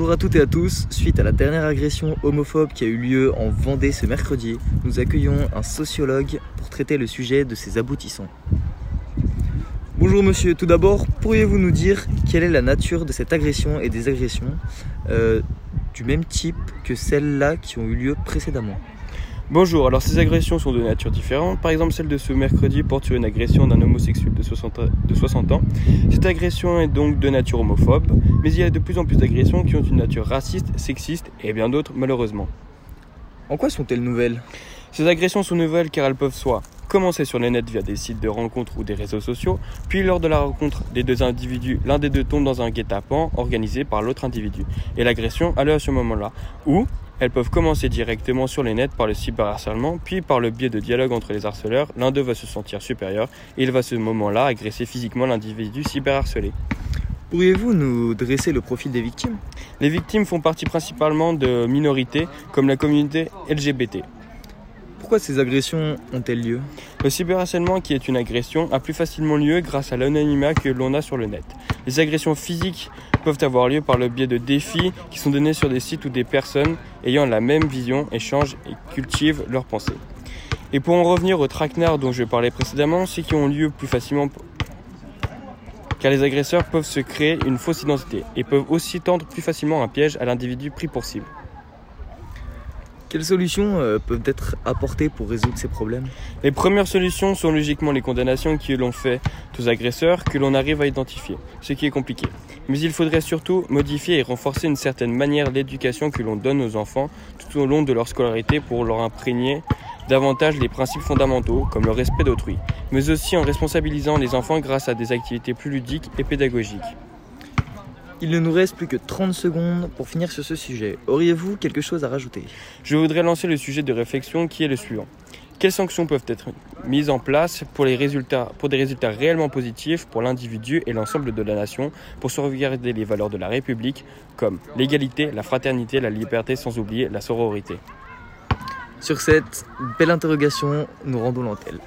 Bonjour à toutes et à tous. Suite à la dernière agression homophobe qui a eu lieu en Vendée ce mercredi, nous accueillons un sociologue pour traiter le sujet de ses aboutissants. Bonjour monsieur, tout d'abord, pourriez-vous nous dire quelle est la nature de cette agression et des agressions euh, du même type que celles-là qui ont eu lieu précédemment? Bonjour, alors ces agressions sont de nature différente. Par exemple, celle de ce mercredi porte sur une agression d'un homosexuel de 60, de 60 ans. Cette agression est donc de nature homophobe, mais il y a de plus en plus d'agressions qui ont une nature raciste, sexiste et bien d'autres malheureusement. En quoi sont-elles nouvelles? Ces agressions sont nouvelles car elles peuvent soit commencer sur le net via des sites de rencontres ou des réseaux sociaux, puis lors de la rencontre des deux individus, l'un des deux tombe dans un guet-apens organisé par l'autre individu, et l'agression a lieu à ce moment-là, ou elles peuvent commencer directement sur les nets par le cyberharcèlement, puis par le biais de dialogue entre les harceleurs, l'un d'eux va se sentir supérieur et il va à ce moment-là agresser physiquement l'individu cyberharcelé. Pourriez-vous nous dresser le profil des victimes? Les victimes font partie principalement de minorités comme la communauté LGBT. Pourquoi ces agressions ont-elles lieu? Le cyberharcèlement, qui est une agression, a plus facilement lieu grâce à l'anonymat que l'on a sur le net. Les agressions physiques peuvent avoir lieu par le biais de défis qui sont donnés sur des sites où des personnes ayant la même vision échangent et cultivent leurs pensées. Et pour en revenir aux traquenards dont je parlais précédemment, ceux qui ont lieu plus facilement car les agresseurs peuvent se créer une fausse identité et peuvent aussi tendre plus facilement un piège à l'individu pris pour cible. Quelles solutions euh, peuvent être apportées pour résoudre ces problèmes? Les premières solutions sont logiquement les condamnations qui l'ont fait aux agresseurs que l'on arrive à identifier, ce qui est compliqué. Mais il faudrait surtout modifier et renforcer une certaine manière d'éducation que l'on donne aux enfants tout au long de leur scolarité pour leur imprégner davantage les principes fondamentaux comme le respect d'autrui, mais aussi en responsabilisant les enfants grâce à des activités plus ludiques et pédagogiques. Il ne nous reste plus que 30 secondes pour finir sur ce sujet. Auriez-vous quelque chose à rajouter? Je voudrais lancer le sujet de réflexion qui est le suivant. Quelles sanctions peuvent être mises en place pour, les résultats, pour des résultats réellement positifs pour l'individu et l'ensemble de la nation pour sauvegarder les valeurs de la République comme l'égalité, la fraternité, la liberté sans oublier la sororité? Sur cette belle interrogation, nous rendons l'antenne.